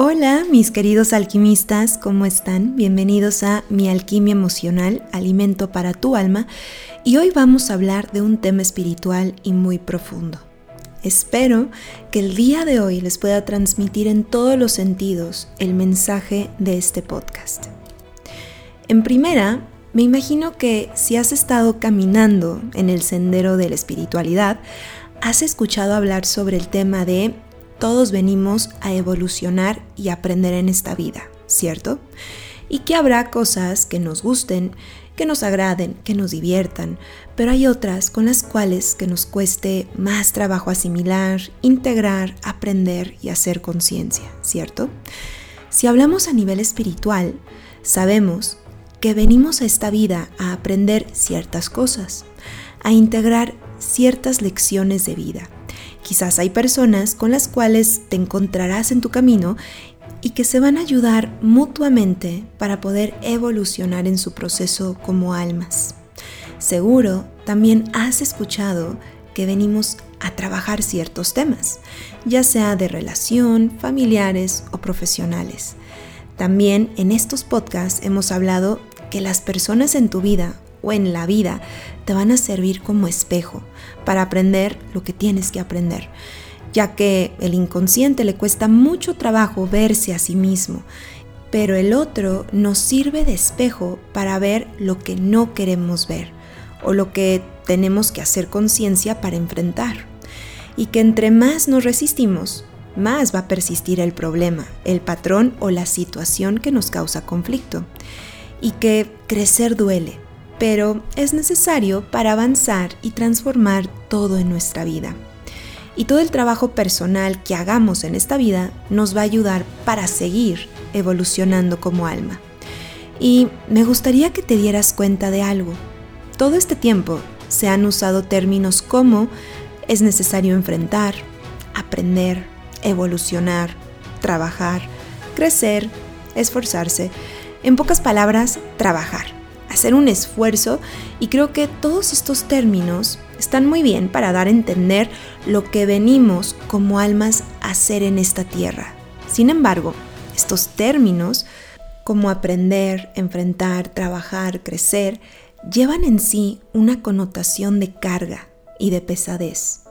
Hola mis queridos alquimistas, ¿cómo están? Bienvenidos a Mi Alquimia Emocional, Alimento para tu Alma, y hoy vamos a hablar de un tema espiritual y muy profundo. Espero que el día de hoy les pueda transmitir en todos los sentidos el mensaje de este podcast. En primera, me imagino que si has estado caminando en el sendero de la espiritualidad, has escuchado hablar sobre el tema de todos venimos a evolucionar y aprender en esta vida, ¿cierto? Y que habrá cosas que nos gusten, que nos agraden, que nos diviertan, pero hay otras con las cuales que nos cueste más trabajo asimilar, integrar, aprender y hacer conciencia, ¿cierto? Si hablamos a nivel espiritual, sabemos que venimos a esta vida a aprender ciertas cosas, a integrar ciertas lecciones de vida Quizás hay personas con las cuales te encontrarás en tu camino y que se van a ayudar mutuamente para poder evolucionar en su proceso como almas. Seguro también has escuchado que venimos a trabajar ciertos temas, ya sea de relación, familiares o profesionales. También en estos podcasts hemos hablado que las personas en tu vida o en la vida te van a servir como espejo para aprender lo que tienes que aprender, ya que el inconsciente le cuesta mucho trabajo verse a sí mismo, pero el otro nos sirve de espejo para ver lo que no queremos ver o lo que tenemos que hacer conciencia para enfrentar. Y que entre más nos resistimos, más va a persistir el problema, el patrón o la situación que nos causa conflicto. Y que crecer duele, pero es necesario para avanzar y transformar todo en nuestra vida. Y todo el trabajo personal que hagamos en esta vida nos va a ayudar para seguir evolucionando como alma. Y me gustaría que te dieras cuenta de algo. Todo este tiempo se han usado términos como es necesario enfrentar, aprender, evolucionar, trabajar, crecer, esforzarse. En pocas palabras, trabajar hacer un esfuerzo y creo que todos estos términos están muy bien para dar a entender lo que venimos como almas a hacer en esta tierra. Sin embargo, estos términos como aprender, enfrentar, trabajar, crecer, llevan en sí una connotación de carga y de pesadez.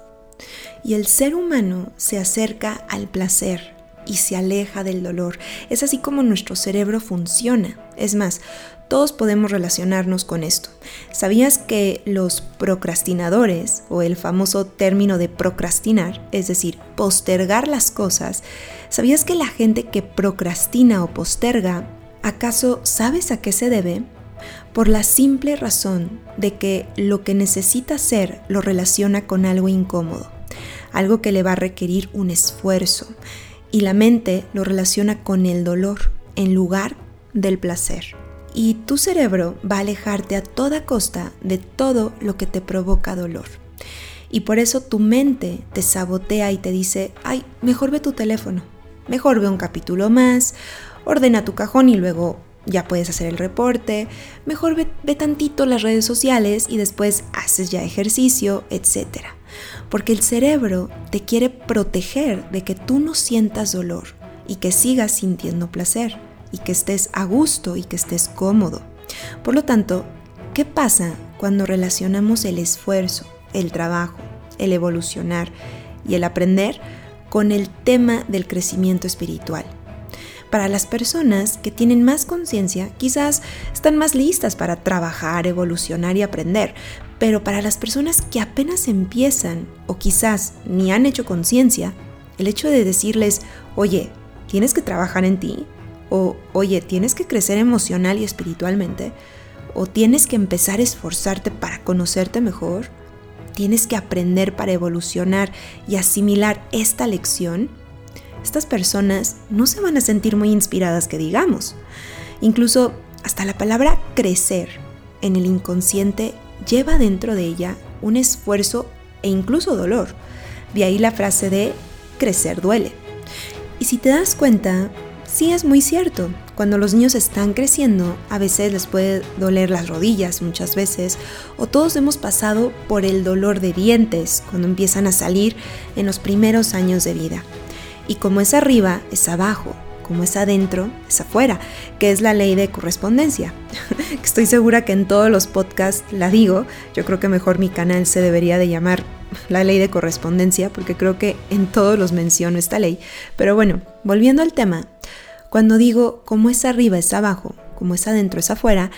Y el ser humano se acerca al placer, y se aleja del dolor. Es así como nuestro cerebro funciona. Es más, todos podemos relacionarnos con esto. ¿Sabías que los procrastinadores, o el famoso término de procrastinar, es decir, postergar las cosas, ¿sabías que la gente que procrastina o posterga, ¿acaso sabes a qué se debe? Por la simple razón de que lo que necesita hacer lo relaciona con algo incómodo, algo que le va a requerir un esfuerzo, y la mente lo relaciona con el dolor en lugar del placer. Y tu cerebro va a alejarte a toda costa de todo lo que te provoca dolor. Y por eso tu mente te sabotea y te dice, ay, mejor ve tu teléfono, mejor ve un capítulo más, ordena tu cajón y luego ya puedes hacer el reporte, mejor ve, ve tantito las redes sociales y después haces ya ejercicio, etcétera porque el cerebro te quiere proteger de que tú no sientas dolor y que sigas sintiendo placer y que estés a gusto y que estés cómodo. Por lo tanto, ¿qué pasa cuando relacionamos el esfuerzo, el trabajo, el evolucionar y el aprender con el tema del crecimiento espiritual? Para las personas que tienen más conciencia, quizás están más listas para trabajar, evolucionar y aprender, pero para las personas que apenas empiezan o quizás ni han hecho conciencia, el hecho de decirles, oye, tienes que trabajar en ti, o oye, tienes que crecer emocional y espiritualmente, o tienes que empezar a esforzarte para conocerte mejor, tienes que aprender para evolucionar y asimilar esta lección, estas personas no se van a sentir muy inspiradas que digamos. Incluso hasta la palabra crecer en el inconsciente lleva dentro de ella un esfuerzo e incluso dolor. De ahí la frase de crecer duele. Y si te das cuenta, sí es muy cierto. Cuando los niños están creciendo, a veces les puede doler las rodillas muchas veces, o todos hemos pasado por el dolor de dientes cuando empiezan a salir en los primeros años de vida. Y como es arriba, es abajo. Como es adentro, es afuera, que es la ley de correspondencia. Estoy segura que en todos los podcasts la digo, yo creo que mejor mi canal se debería de llamar la ley de correspondencia, porque creo que en todos los menciono esta ley. Pero bueno, volviendo al tema, cuando digo como es arriba es abajo, como es adentro es afuera,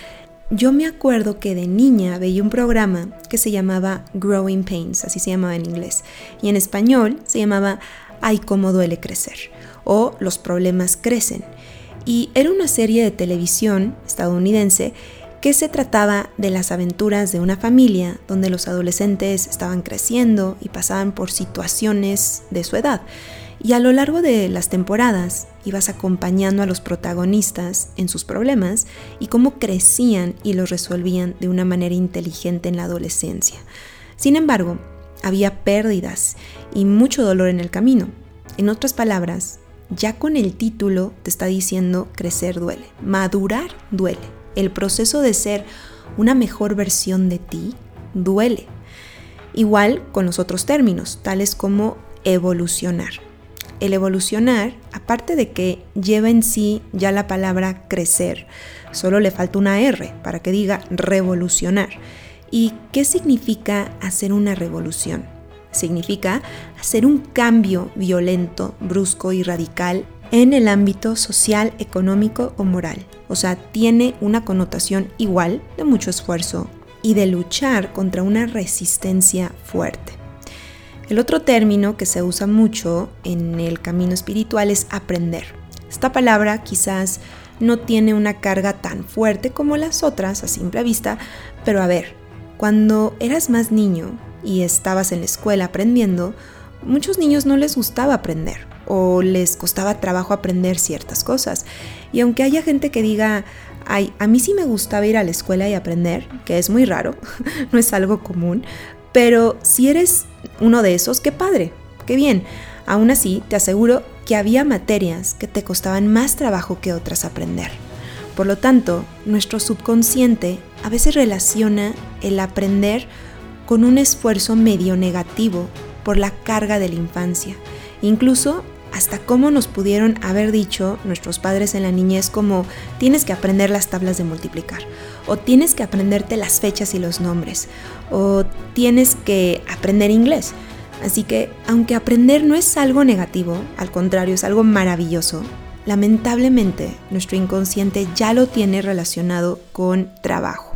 yo me acuerdo que de niña veía un programa que se llamaba Growing Pains, así se llamaba en inglés, y en español se llamaba Ay, cómo duele crecer, o Los problemas crecen. Y era una serie de televisión estadounidense que se trataba de las aventuras de una familia donde los adolescentes estaban creciendo y pasaban por situaciones de su edad. Y a lo largo de las temporadas ibas acompañando a los protagonistas en sus problemas y cómo crecían y los resolvían de una manera inteligente en la adolescencia. Sin embargo, había pérdidas y mucho dolor en el camino. En otras palabras, ya con el título te está diciendo crecer duele, madurar duele. El proceso de ser una mejor versión de ti duele. Igual con los otros términos, tales como evolucionar el evolucionar, aparte de que lleva en sí ya la palabra crecer, solo le falta una R para que diga revolucionar. ¿Y qué significa hacer una revolución? Significa hacer un cambio violento, brusco y radical en el ámbito social, económico o moral. O sea, tiene una connotación igual de mucho esfuerzo y de luchar contra una resistencia fuerte. El otro término que se usa mucho en el camino espiritual es aprender. Esta palabra quizás no tiene una carga tan fuerte como las otras a simple vista, pero a ver, cuando eras más niño y estabas en la escuela aprendiendo, muchos niños no les gustaba aprender o les costaba trabajo aprender ciertas cosas. Y aunque haya gente que diga, ay, a mí sí me gustaba ir a la escuela y aprender, que es muy raro, no es algo común, pero si eres uno de esos, qué padre, qué bien. Aún así, te aseguro que había materias que te costaban más trabajo que otras aprender. Por lo tanto, nuestro subconsciente a veces relaciona el aprender con un esfuerzo medio negativo por la carga de la infancia. Incluso hasta cómo nos pudieron haber dicho nuestros padres en la niñez como tienes que aprender las tablas de multiplicar, o tienes que aprenderte las fechas y los nombres, o tienes que aprender inglés. Así que, aunque aprender no es algo negativo, al contrario, es algo maravilloso, lamentablemente nuestro inconsciente ya lo tiene relacionado con trabajo.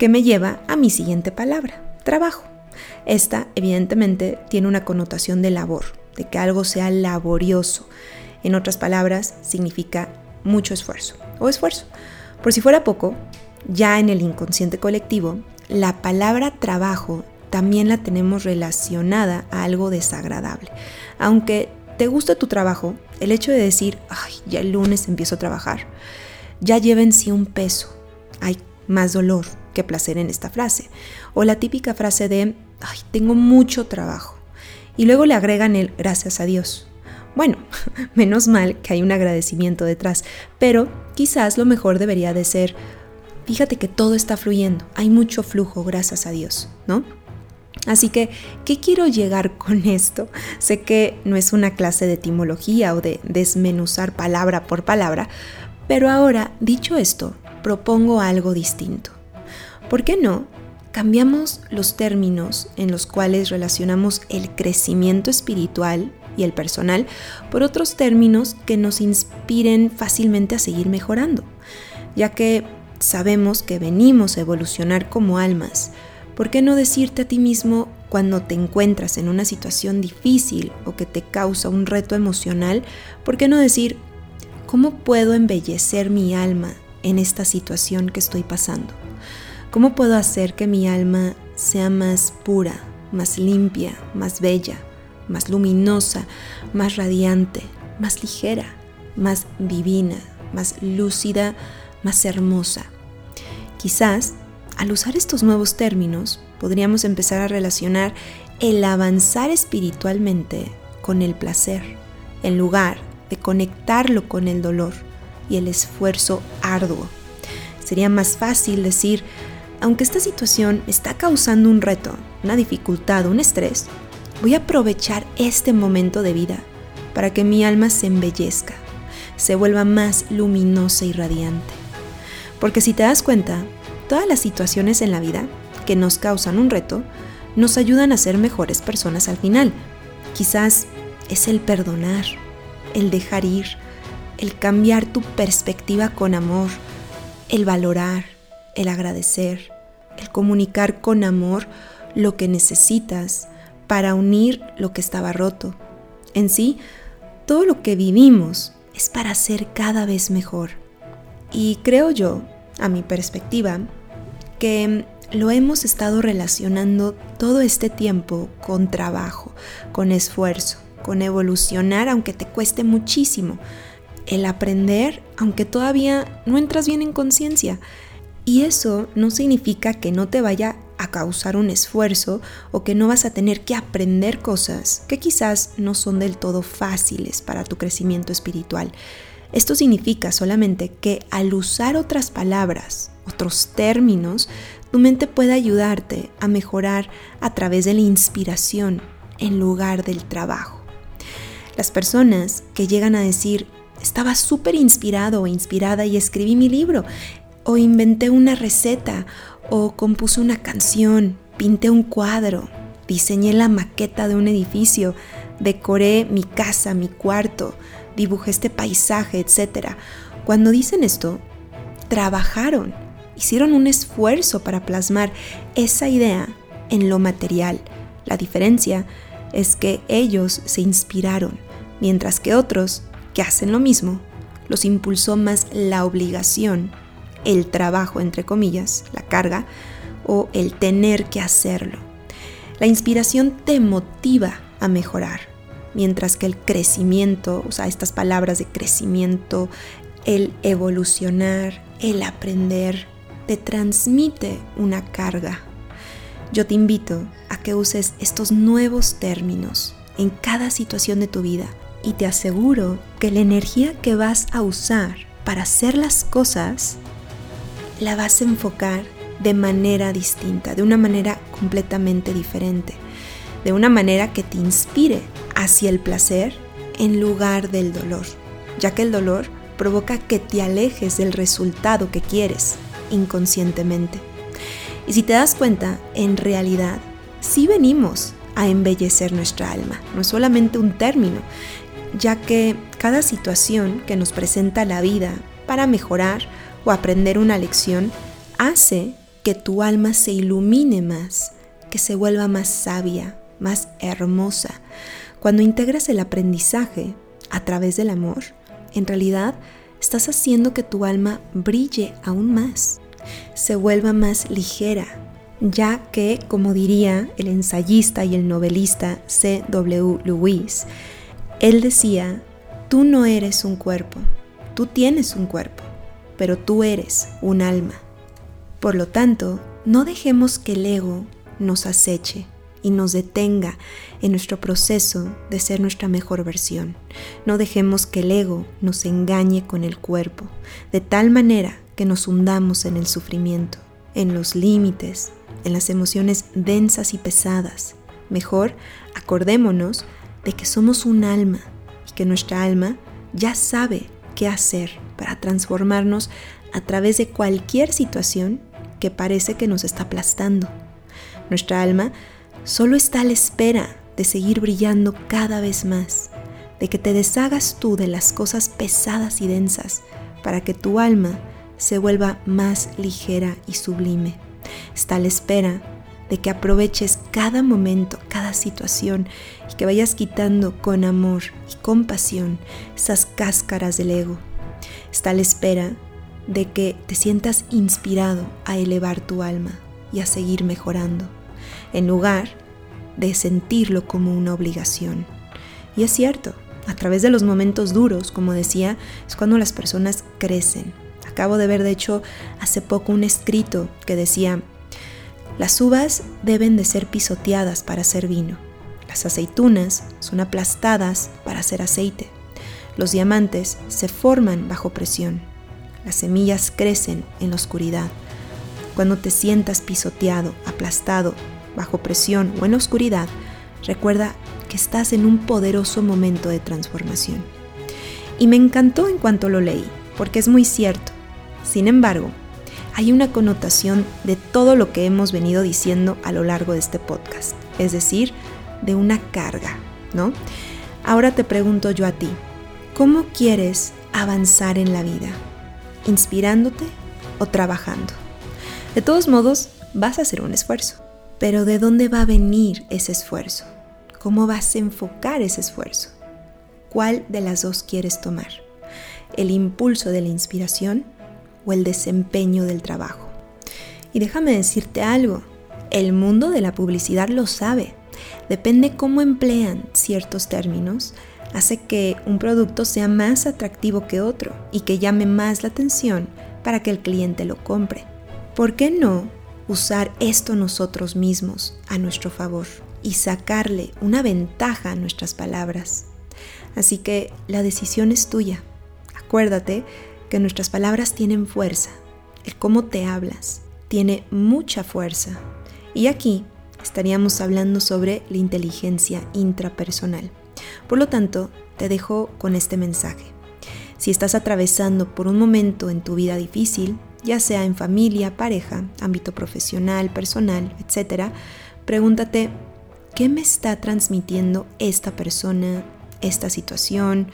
Que me lleva a mi siguiente palabra, trabajo. Esta evidentemente tiene una connotación de labor, de que algo sea laborioso. En otras palabras, significa mucho esfuerzo o esfuerzo. Por si fuera poco, ya en el inconsciente colectivo, la palabra trabajo también la tenemos relacionada a algo desagradable. Aunque te guste tu trabajo, el hecho de decir, ay, ya el lunes empiezo a trabajar, ya lleva en sí un peso. Hay más dolor que placer en esta frase. O la típica frase de, ay, tengo mucho trabajo y luego le agregan el gracias a Dios. Bueno, menos mal que hay un agradecimiento detrás, pero quizás lo mejor debería de ser, fíjate que todo está fluyendo, hay mucho flujo, gracias a Dios, ¿no? Así que, ¿qué quiero llegar con esto? Sé que no es una clase de etimología o de desmenuzar palabra por palabra, pero ahora, dicho esto, propongo algo distinto. ¿Por qué no cambiamos los términos en los cuales relacionamos el crecimiento espiritual y el personal por otros términos que nos inspiren fácilmente a seguir mejorando, ya que sabemos que venimos a evolucionar como almas. ¿Por qué no decirte a ti mismo cuando te encuentras en una situación difícil o que te causa un reto emocional? ¿Por qué no decir, ¿cómo puedo embellecer mi alma en esta situación que estoy pasando? ¿Cómo puedo hacer que mi alma sea más pura, más limpia, más bella, más luminosa, más radiante, más ligera, más divina, más lúcida, más hermosa? Quizás, al usar estos nuevos términos, podríamos empezar a relacionar el avanzar espiritualmente con el placer, en lugar de conectarlo con el dolor y el esfuerzo arduo. Sería más fácil decir, aunque esta situación está causando un reto, una dificultad, un estrés, voy a aprovechar este momento de vida para que mi alma se embellezca. se vuelva más luminosa y radiante. Porque si te das cuenta, todas las situaciones en la vida que nos causan un reto nos ayudan a ser mejores personas al final. Quizás es el perdonar, el dejar ir, el cambiar tu perspectiva con amor, el valorar, el agradecer, el comunicar con amor lo que necesitas para unir lo que estaba roto. En sí, todo lo que vivimos es para ser cada vez mejor. Y creo yo, a mi perspectiva, que lo hemos estado relacionando todo este tiempo con trabajo, con esfuerzo, con evolucionar aunque te cueste muchísimo, el aprender aunque todavía no entras bien en conciencia. Y eso no significa que no te vaya a causar un esfuerzo o que no vas a tener que aprender cosas que quizás no son del todo fáciles para tu crecimiento espiritual. Esto significa solamente que al usar otras palabras, otros términos, tu mente puede ayudarte a mejorar a través de la inspiración en lugar del trabajo. Las personas que llegan a decir, estaba súper inspirado o inspirada y escribí mi libro, o inventé una receta, o compuse una canción, pinté un cuadro, diseñé la maqueta de un edificio, decoré mi casa, mi cuarto, dibujé este paisaje, etc. Cuando dicen esto, trabajaron, hicieron un esfuerzo para plasmar esa idea en lo material. La diferencia es que ellos se inspiraron, mientras que otros, que hacen lo mismo, los impulsó más la obligación el trabajo, entre comillas, la carga, o el tener que hacerlo. La inspiración te motiva a mejorar, mientras que el crecimiento, o sea, estas palabras de crecimiento, el evolucionar, el aprender, te transmite una carga. Yo te invito a que uses estos nuevos términos en cada situación de tu vida y te aseguro que la energía que vas a usar para hacer las cosas la vas a enfocar de manera distinta, de una manera completamente diferente, de una manera que te inspire hacia el placer en lugar del dolor, ya que el dolor provoca que te alejes del resultado que quieres inconscientemente. Y si te das cuenta, en realidad sí venimos a embellecer nuestra alma, no es solamente un término, ya que cada situación que nos presenta la vida para mejorar o aprender una lección hace que tu alma se ilumine más, que se vuelva más sabia, más hermosa. Cuando integras el aprendizaje a través del amor, en realidad estás haciendo que tu alma brille aún más, se vuelva más ligera, ya que, como diría el ensayista y el novelista C. W. Lewis, él decía, tú no eres un cuerpo, tú tienes un cuerpo pero tú eres un alma. Por lo tanto, no dejemos que el ego nos aceche y nos detenga en nuestro proceso de ser nuestra mejor versión. No dejemos que el ego nos engañe con el cuerpo, de tal manera que nos hundamos en el sufrimiento, en los límites, en las emociones densas y pesadas. Mejor acordémonos de que somos un alma y que nuestra alma ya sabe qué hacer para transformarnos a través de cualquier situación que parece que nos está aplastando. Nuestra alma solo está a la espera de seguir brillando cada vez más, de que te deshagas tú de las cosas pesadas y densas para que tu alma se vuelva más ligera y sublime. Está a la espera de que aproveches cada momento, cada situación y que vayas quitando con amor y compasión esas cáscaras del ego está a la espera de que te sientas inspirado a elevar tu alma y a seguir mejorando, en lugar de sentirlo como una obligación. Y es cierto, a través de los momentos duros, como decía, es cuando las personas crecen. Acabo de ver, de hecho, hace poco un escrito que decía, las uvas deben de ser pisoteadas para hacer vino, las aceitunas son aplastadas para hacer aceite. Los diamantes se forman bajo presión. Las semillas crecen en la oscuridad. Cuando te sientas pisoteado, aplastado, bajo presión o en la oscuridad, recuerda que estás en un poderoso momento de transformación. Y me encantó en cuanto lo leí, porque es muy cierto. Sin embargo, hay una connotación de todo lo que hemos venido diciendo a lo largo de este podcast, es decir, de una carga, ¿no? Ahora te pregunto yo a ti, ¿cómo quieres avanzar en la vida? ¿Inspirándote o trabajando? De todos modos, vas a hacer un esfuerzo, pero ¿de dónde va a venir ese esfuerzo? ¿Cómo vas a enfocar ese esfuerzo? ¿Cuál de las dos quieres tomar? ¿El impulso de la inspiración o el desempeño del trabajo? Y déjame decirte algo, el mundo de la publicidad lo sabe. Depende cómo emplean ciertos términos, hace que un producto sea más atractivo que otro y que llame más la atención para que el cliente lo compre. ¿Por qué no usar esto nosotros mismos a nuestro favor y sacarle una ventaja a nuestras palabras? Así que la decisión es tuya. Acuérdate que nuestras palabras tienen fuerza. El cómo te hablas tiene mucha fuerza. Y aquí estaríamos hablando sobre la inteligencia intrapersonal. Por lo tanto, te dejo con este mensaje. Si estás atravesando por un momento en tu vida difícil, ya sea en familia, pareja, ámbito profesional, personal, etc., pregúntate, ¿qué me está transmitiendo esta persona, esta situación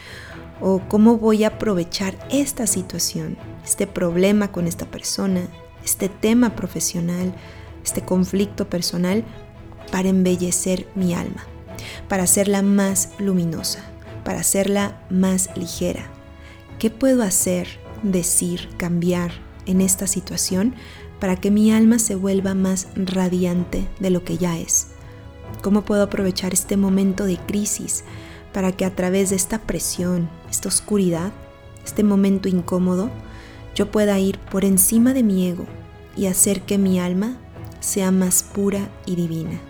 o cómo voy a aprovechar esta situación, este problema con esta persona, este tema profesional, este conflicto personal para embellecer mi alma, para hacerla más luminosa, para hacerla más ligera. ¿Qué puedo hacer, decir, cambiar en esta situación para que mi alma se vuelva más radiante de lo que ya es? ¿Cómo puedo aprovechar este momento de crisis para que a través de esta presión, esta oscuridad, este momento incómodo, yo pueda ir por encima de mi ego y hacer que mi alma sea más pura y divina.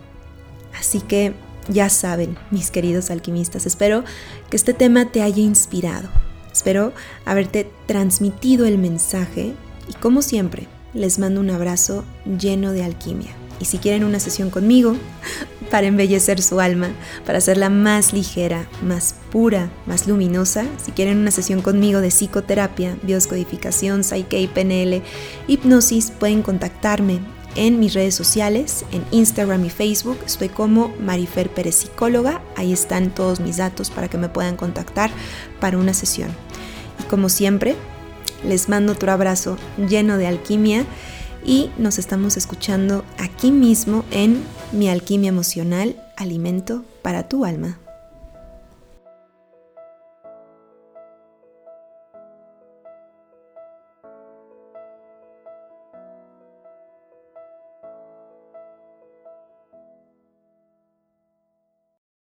Así que ya saben, mis queridos alquimistas, espero que este tema te haya inspirado. Espero haberte transmitido el mensaje y como siempre, les mando un abrazo lleno de alquimia. Y si quieren una sesión conmigo para embellecer su alma, para hacerla más ligera, más pura, más luminosa, si quieren una sesión conmigo de psicoterapia, bioscodificación, Psyche y PNL, hipnosis, pueden contactarme en mis redes sociales, en Instagram y Facebook. Estoy como Marifer Pérez Psicóloga. Ahí están todos mis datos para que me puedan contactar para una sesión. Y como siempre, les mando otro abrazo lleno de alquimia y nos estamos escuchando aquí mismo en Mi Alquimia Emocional, Alimento para tu Alma.